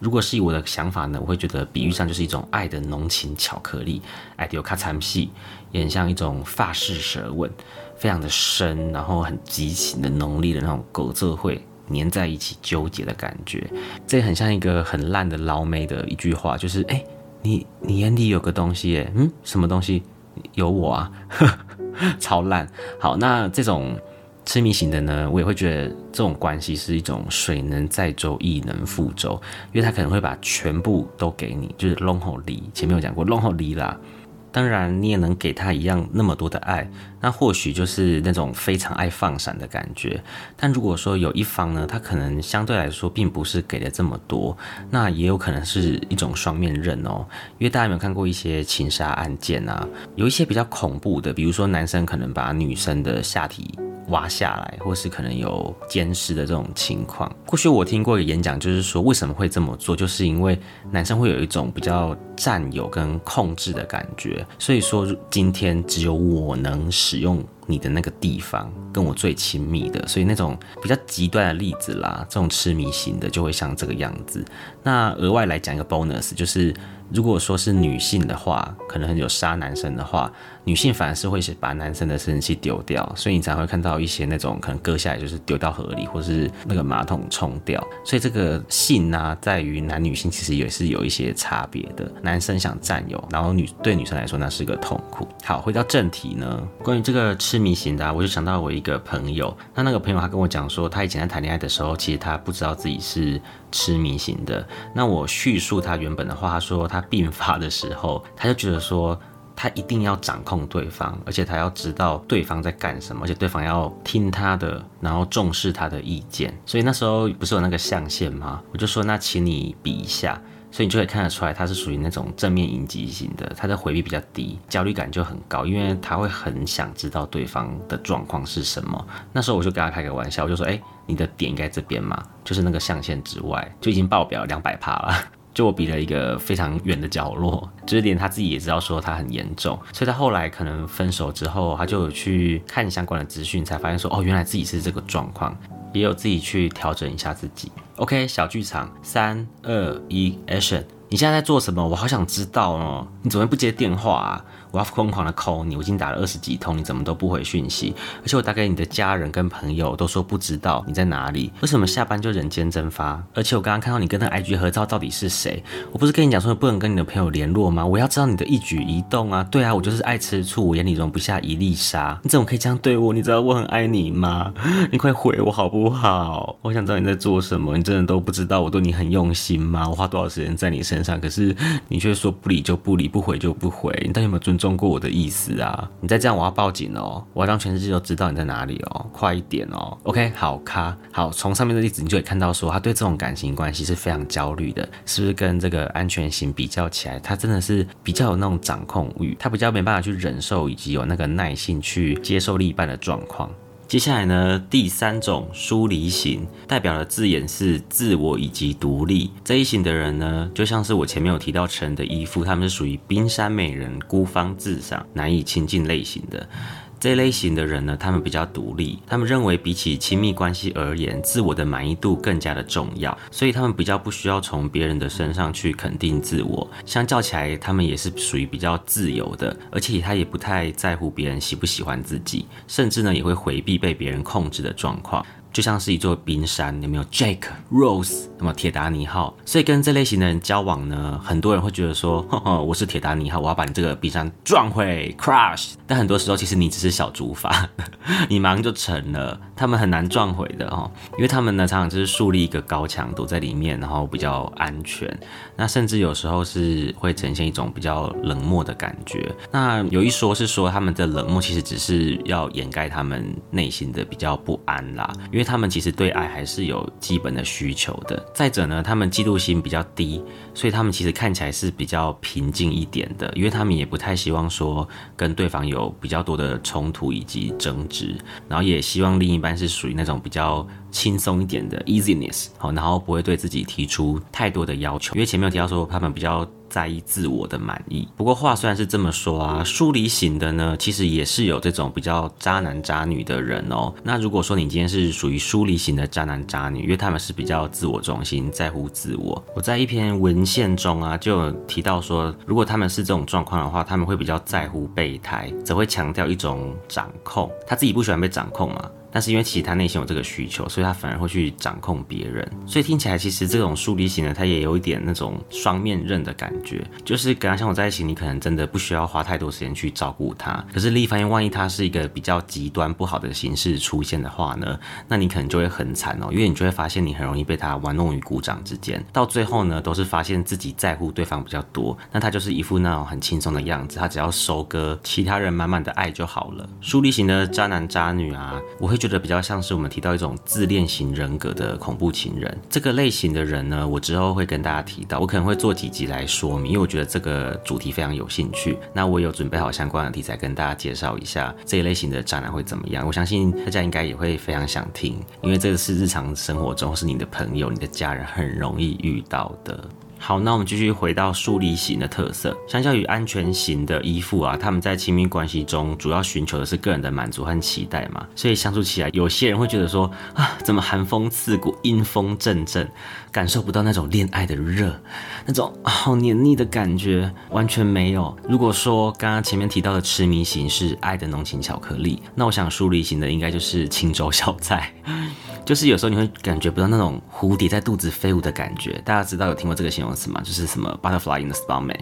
Speaker 1: 如果是以我的想法呢，我会觉得比喻上就是一种爱的浓情巧克力，爱迪欧卡惨戏，也很像一种发式舌吻，非常的深，然后很激情的浓烈的那种狗这会粘在一起纠结的感觉，这很像一个很烂的老妹的一句话，就是哎，你你眼里有个东西，嗯，什么东西？有我啊，超烂。好，那这种。痴迷型的呢，我也会觉得这种关系是一种水能载舟，亦能覆舟，因为他可能会把全部都给你，就是 long 离。前面有讲过 long 离啦。当然，你也能给他一样那么多的爱，那或许就是那种非常爱放闪的感觉。但如果说有一方呢，他可能相对来说并不是给的这么多，那也有可能是一种双面刃哦。因为大家有没有看过一些情杀案件啊？有一些比较恐怖的，比如说男生可能把女生的下体。挖下来，或是可能有监视的这种情况。过去我听过一个演讲，就是说为什么会这么做，就是因为男生会有一种比较占有跟控制的感觉，所以说今天只有我能使用你的那个地方，跟我最亲密的，所以那种比较极端的例子啦，这种痴迷型的就会像这个样子。那额外来讲一个 bonus，就是。如果说是女性的话，可能很有杀男生的话，女性反而是会把男生的生殖器丢掉，所以你才会看到一些那种可能割下来就是丢到河里，或是那个马桶冲掉。所以这个性呢，在于男女性其实也是有一些差别的。男生想占有，然后女对女生来说那是个痛苦。好，回到正题呢，关于这个痴迷型的，我就想到我一个朋友，那那个朋友他跟我讲说，他以前在谈恋爱的时候，其实他不知道自己是。痴迷型的，那我叙述他原本的话，他说他病发的时候，他就觉得说他一定要掌控对方，而且他要知道对方在干什么，而且对方要听他的，然后重视他的意见。所以那时候不是有那个象限吗？我就说那请你比一下。所以你就可以看得出来，他是属于那种正面迎击型的，他的回避比较低，焦虑感就很高，因为他会很想知道对方的状况是什么。那时候我就跟他开个玩笑，我就说：“哎，你的点应该这边嘛，就是那个象限之外，就已经爆表两百趴了。”就我比了一个非常远的角落，就是连他自己也知道说他很严重。所以他后来可能分手之后，他就有去看相关的资讯，才发现说：“哦，原来自己是这个状况。”也有自己去调整一下自己。OK，小剧场，三二一，Action！你现在在做什么？我好想知道哦。你怎么不接电话啊？我要疯狂的 call 你，我已经打了二十几通，你怎么都不回讯息？而且我打给你的家人跟朋友都说不知道你在哪里，为什么下班就人间蒸发？而且我刚刚看到你跟那 IG 合照，到底是谁？我不是跟你讲说不能跟你的朋友联络吗？我要知道你的一举一动啊！对啊，我就是爱吃醋，我眼里容不下一粒沙。你怎么可以这样对我？你知道我很爱你吗？你快回我好不好？我想知道你在做什么。你真的都不知道我对你很用心吗？我花多少时间在你身上，可是你却说不理就不理，不回就不回。你到底有没有尊中过我的意思啊？你再这样，我要报警哦！我要让全世界都知道你在哪里哦！快一点哦！OK，好，卡好。从上面的例子，你就可以看到说，他对这种感情关系是非常焦虑的，是不是跟这个安全型比较起来，他真的是比较有那种掌控欲，他比较没办法去忍受，以及有那个耐性去接受另一半的状况。接下来呢，第三种疏离型代表的字眼是自我以及独立这一型的人呢，就像是我前面有提到陈的依附，他们是属于冰山美人、孤芳自赏、难以亲近类型的。这类型的人呢，他们比较独立，他们认为比起亲密关系而言，自我的满意度更加的重要，所以他们比较不需要从别人的身上去肯定自我。相较起来，他们也是属于比较自由的，而且他也不太在乎别人喜不喜欢自己，甚至呢也会回避被别人控制的状况。就像是一座冰山，有没有 Jake Rose？那么铁达尼号，所以跟这类型的人交往呢，很多人会觉得说，呵呵，我是铁达尼号，我要把你这个冰山撞毁，crush。但很多时候，其实你只是小竹筏，你忙就成了。他们很难撞毁的哦，因为他们呢，常常就是树立一个高墙，躲在里面，然后比较安全。那甚至有时候是会呈现一种比较冷漠的感觉。那有一说是说，他们的冷漠其实只是要掩盖他们内心的比较不安啦，因为他们其实对爱还是有基本的需求的。再者呢，他们嫉妒心比较低，所以他们其实看起来是比较平静一点的，因为他们也不太希望说跟对方有有比较多的冲突以及争执，然后也希望另一半。是属于那种比较轻松一点的 easiness，好，然后不会对自己提出太多的要求，因为前面有提到说他们比较在意自我的满意。不过话虽然是这么说啊，疏离型的呢，其实也是有这种比较渣男渣女的人哦。那如果说你今天是属于疏离型的渣男渣女，因为他们是比较自我中心，在乎自我。我在一篇文献中啊，就有提到说，如果他们是这种状况的话，他们会比较在乎备胎，则会强调一种掌控，他自己不喜欢被掌控嘛。但是因为其实他内心有这个需求，所以他反而会去掌控别人。所以听起来其实这种疏离型的，他也有一点那种双面刃的感觉，就是跟他相处在一起，你可能真的不需要花太多时间去照顾他。可是另一方面，万一他是一个比较极端不好的形式出现的话呢，那你可能就会很惨哦，因为你就会发现你很容易被他玩弄于股掌之间，到最后呢，都是发现自己在乎对方比较多，那他就是一副那种很轻松的样子，他只要收割其他人满满的爱就好了。疏离型的渣男渣女啊，我会。觉得比较像是我们提到一种自恋型人格的恐怖情人这个类型的人呢，我之后会跟大家提到，我可能会做几集来说明，因为我觉得这个主题非常有兴趣。那我有准备好相关的题材跟大家介绍一下这一类型的渣男会怎么样。我相信大家应该也会非常想听，因为这个是日常生活中是你的朋友、你的家人很容易遇到的。好，那我们继续回到疏离型的特色。相较于安全型的依附啊，他们在亲密关系中主要寻求的是个人的满足和期待嘛，所以相处起来，有些人会觉得说啊，怎么寒风刺骨，阴风阵阵，感受不到那种恋爱的热，那种好黏腻的感觉完全没有。如果说刚刚前面提到的痴迷型是爱的浓情巧克力，那我想疏离型的应该就是青州小菜。就是有时候你会感觉不到那种蝴蝶在肚子飞舞的感觉，大家知道有听过这个形容词吗？就是什么 butterfly in the stomach，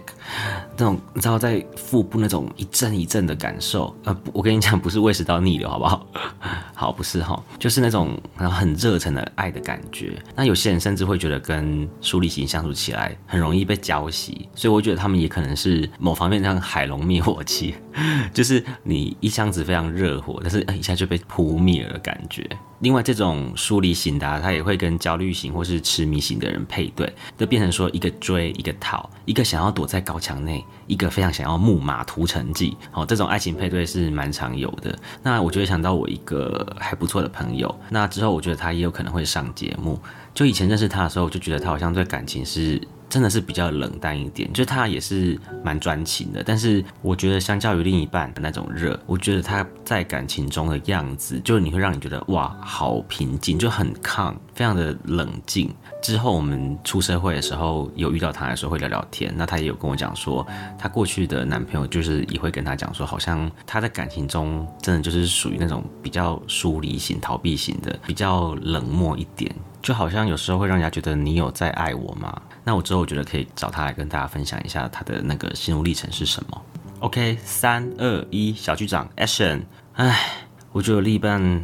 Speaker 1: 那种你知道在腹部那种一阵一阵的感受。呃，我跟你讲，不是胃食道逆流，好不好？好，不是哈，就是那种很热忱的爱的感觉。那有些人甚至会觉得跟疏离型相处起来很容易被浇熄，所以我觉得他们也可能是某方面像海龙灭火器，就是你一箱子非常热火，但是一下就被扑灭了感觉。另外，这种疏离型的，他也会跟焦虑型或是痴迷型的人配对，就变成说一个追一个逃，一个想要躲在高墙内，一个非常想要木马屠城记。好，这种爱情配对是蛮常有的。那我就会想到我一个还不错的朋友，那之后我觉得他也有可能会上节目。就以前认识他的时候，我就觉得他好像对感情是。真的是比较冷淡一点，就他也是蛮专情的，但是我觉得相较于另一半的那种热，我觉得他在感情中的样子，就你会让你觉得哇，好平静，就很抗，非常的冷静。之后我们出社会的时候，有遇到他的时候会聊聊天，那他也有跟我讲说，他过去的男朋友就是也会跟他讲说，好像他在感情中真的就是属于那种比较疏离型、逃避型的，比较冷漠一点。就好像有时候会让人家觉得你有在爱我吗？那我之后我觉得可以找他来跟大家分享一下他的那个心路历程是什么。OK，三二一，小局长，Action！哎，我觉得另一半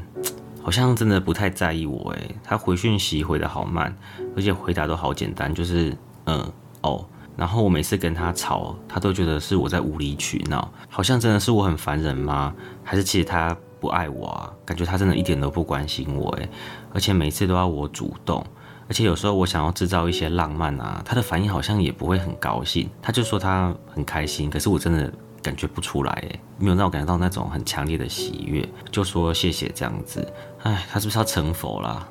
Speaker 1: 好像真的不太在意我诶，他回讯息回的好慢，而且回答都好简单，就是嗯哦。然后我每次跟他吵，他都觉得是我在无理取闹，好像真的是我很烦人吗？还是其实他？不爱我啊，感觉他真的一点都不关心我诶，而且每次都要我主动，而且有时候我想要制造一些浪漫啊，他的反应好像也不会很高兴，他就说他很开心，可是我真的感觉不出来诶，没有让我感觉到那种很强烈的喜悦，就说谢谢这样子，唉，他是不是要成佛啦？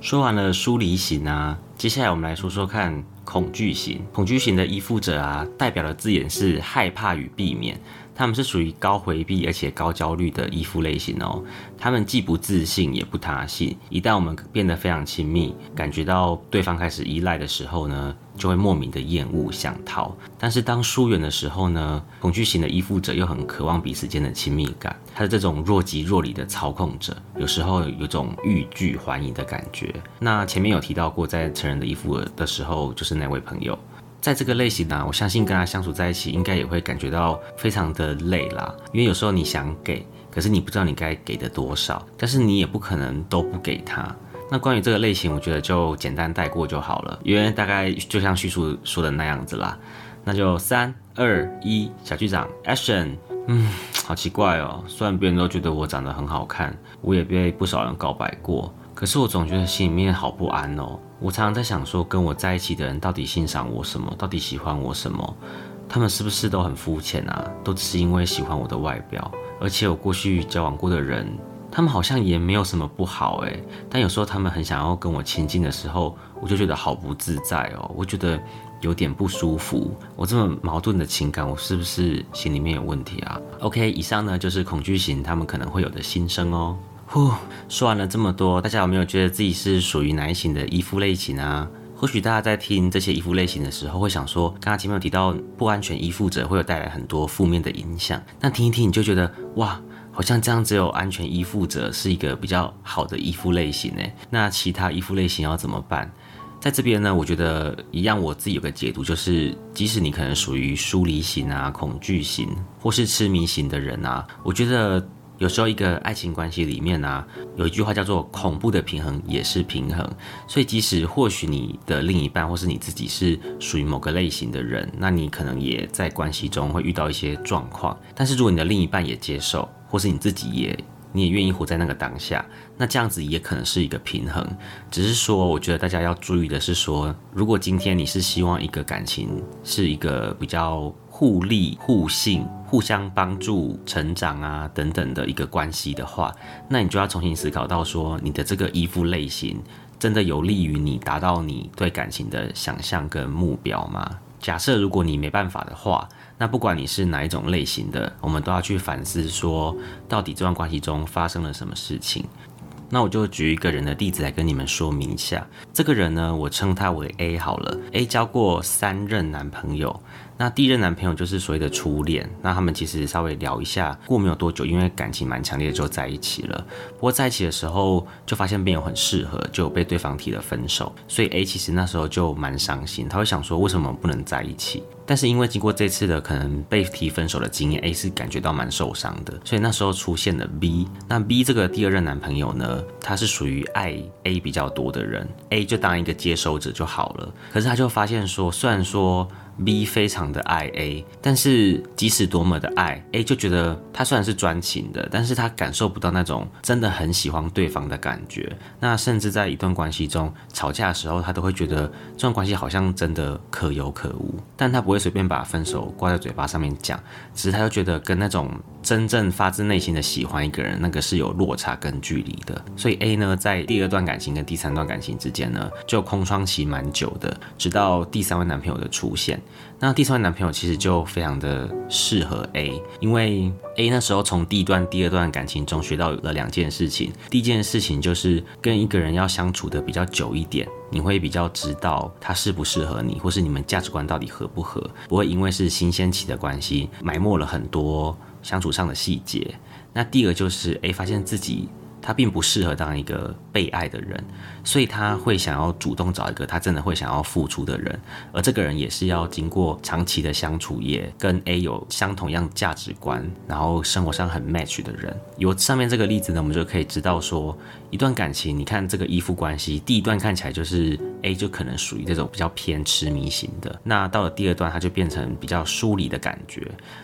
Speaker 1: 说完了疏离型啊，接下来我们来说说看恐惧型，恐惧型的依附者啊，代表的字眼是害怕与避免。他们是属于高回避而且高焦虑的依附类型哦。他们既不自信也不他信。一旦我们变得非常亲密，感觉到对方开始依赖的时候呢，就会莫名的厌恶想逃。但是当疏远的时候呢，恐惧型的依附者又很渴望彼此间的亲密感。他是这种若即若离的操控者，有时候有种欲拒还迎的感觉。那前面有提到过，在成人的依附的时候，就是那位朋友。在这个类型呢，我相信跟他相处在一起，应该也会感觉到非常的累啦。因为有时候你想给，可是你不知道你该给的多少，但是你也不可能都不给他。那关于这个类型，我觉得就简单带过就好了，因为大概就像叙述说的那样子啦。那就三二一，小局长，Action！嗯，好奇怪哦，虽然别人都觉得我长得很好看，我也被不少人告白过。可是我总觉得心里面好不安哦。我常常在想，说跟我在一起的人到底欣赏我什么？到底喜欢我什么？他们是不是都很肤浅啊？都只是因为喜欢我的外表？而且我过去交往过的人。他们好像也没有什么不好诶，但有时候他们很想要跟我亲近的时候，我就觉得好不自在哦，我觉得有点不舒服。我这么矛盾的情感，我是不是心里面有问题啊？OK，以上呢就是恐惧型他们可能会有的心声哦。呼，说完了这么多，大家有没有觉得自己是属于哪一型的依附类型啊？或许大家在听这些依附类型的时候，会想说，刚刚前面有提到不安全依附者会有带来很多负面的影响，那听一听你就觉得哇，好像这样只有安全依附者是一个比较好的依附类型诶。那其他依附类型要怎么办？在这边呢，我觉得一样，我自己有个解读，就是即使你可能属于疏离型啊、恐惧型或是痴迷型的人啊，我觉得。有时候一个爱情关系里面呢，有一句话叫做“恐怖的平衡也是平衡”，所以即使或许你的另一半或是你自己是属于某个类型的人，那你可能也在关系中会遇到一些状况。但是如果你的另一半也接受，或是你自己也你也愿意活在那个当下，那这样子也可能是一个平衡。只是说，我觉得大家要注意的是说，如果今天你是希望一个感情是一个比较。互利互信、互相帮助、成长啊等等的一个关系的话，那你就要重新思考到说，你的这个依附类型真的有利于你达到你对感情的想象跟目标吗？假设如果你没办法的话，那不管你是哪一种类型的，我们都要去反思说，到底这段关系中发生了什么事情。那我就举一个人的例子来跟你们说明一下。这个人呢，我称他为 A 好了。A 交过三任男朋友。那第一任男朋友就是所谓的初恋，那他们其实稍微聊一下，过没有多久，因为感情蛮强烈的，就在一起了。不过在一起的时候，就发现没有很适合，就被对方提了分手。所以 A 其实那时候就蛮伤心，他会想说为什么不能在一起？但是因为经过这次的可能被提分手的经验，A 是感觉到蛮受伤的，所以那时候出现了 B。那 B 这个第二任男朋友呢，他是属于爱 A 比较多的人，A 就当一个接收者就好了。可是他就发现说，虽然说。B 非常的爱 A，但是即使多么的爱 A，就觉得他虽然是专情的，但是他感受不到那种真的很喜欢对方的感觉。那甚至在一段关系中吵架的时候，他都会觉得这段关系好像真的可有可无，但他不会随便把分手挂在嘴巴上面讲，只是他就觉得跟那种真正发自内心的喜欢一个人，那个是有落差跟距离的。所以 A 呢，在第二段感情跟第三段感情之间呢，就空窗期蛮久的，直到第三位男朋友的出现。那第三位男朋友其实就非常的适合 A，因为 A 那时候从第一段、第二段感情中学到了两件事情。第一件事情就是跟一个人要相处的比较久一点，你会比较知道他适不适合你，或是你们价值观到底合不合，不会因为是新鲜期的关系埋没了很多相处上的细节。那第二就是哎发现自己。他并不适合当一个被爱的人，所以他会想要主动找一个他真的会想要付出的人，而这个人也是要经过长期的相处，也跟 A 有相同样价值观，然后生活上很 match 的人。有上面这个例子呢，我们就可以知道说，一段感情，你看这个依附关系，第一段看起来就是 A 就可能属于这种比较偏痴迷型的，那到了第二段，他就变成比较疏离的感觉，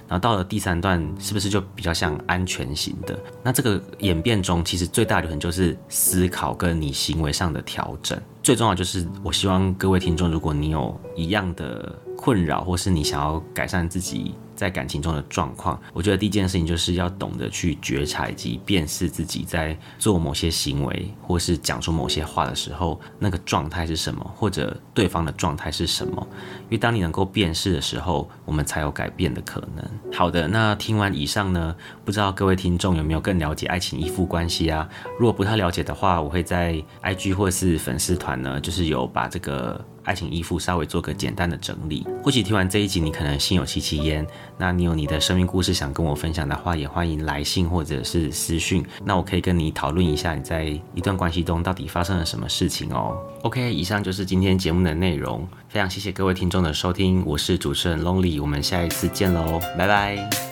Speaker 1: 然后到了第三段，是不是就比较像安全型的？那这个演变中，其实。最大的可能就是思考好跟你行为上的调整，最重要就是我希望各位听众，如果你有一样的困扰，或是你想要改善自己。在感情中的状况，我觉得第一件事情就是要懂得去觉察以及辨识自己在做某些行为或是讲出某些话的时候，那个状态是什么，或者对方的状态是什么。因为当你能够辨识的时候，我们才有改变的可能。好的，那听完以上呢，不知道各位听众有没有更了解爱情依附关系啊？如果不太了解的话，我会在 IG 或是粉丝团呢，就是有把这个。爱情依附稍微做个简单的整理，或许听完这一集你可能心有戚戚焉，那你有你的生命故事想跟我分享的话，也欢迎来信或者是私讯，那我可以跟你讨论一下你在一段关系中到底发生了什么事情哦。OK，以上就是今天节目的内容，非常谢谢各位听众的收听，我是主持人 Lonely，我们下一次见喽，拜拜。